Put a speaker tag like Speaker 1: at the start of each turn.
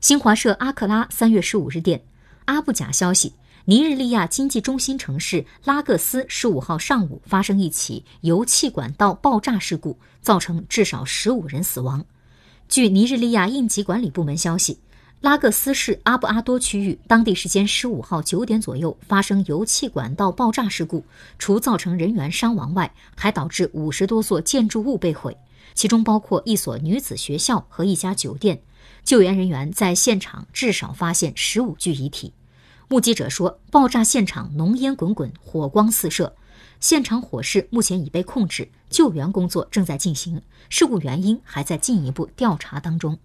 Speaker 1: 新华社阿克拉三月十五日电，阿布贾消息，尼日利亚经济中心城市拉各斯十五号上午发生一起油气管道爆炸事故，造成至少十五人死亡。据尼日利亚应急管理部门消息。拉各斯市阿布阿多区域，当地时间十五号九点左右发生油气管道爆炸事故，除造成人员伤亡外，还导致五十多座建筑物被毁，其中包括一所女子学校和一家酒店。救援人员在现场至少发现十五具遗体。目击者说，爆炸现场浓烟滚滚，火光四射，现场火势目前已被控制，救援工作正在进行，事故原因还在进一步调查当中。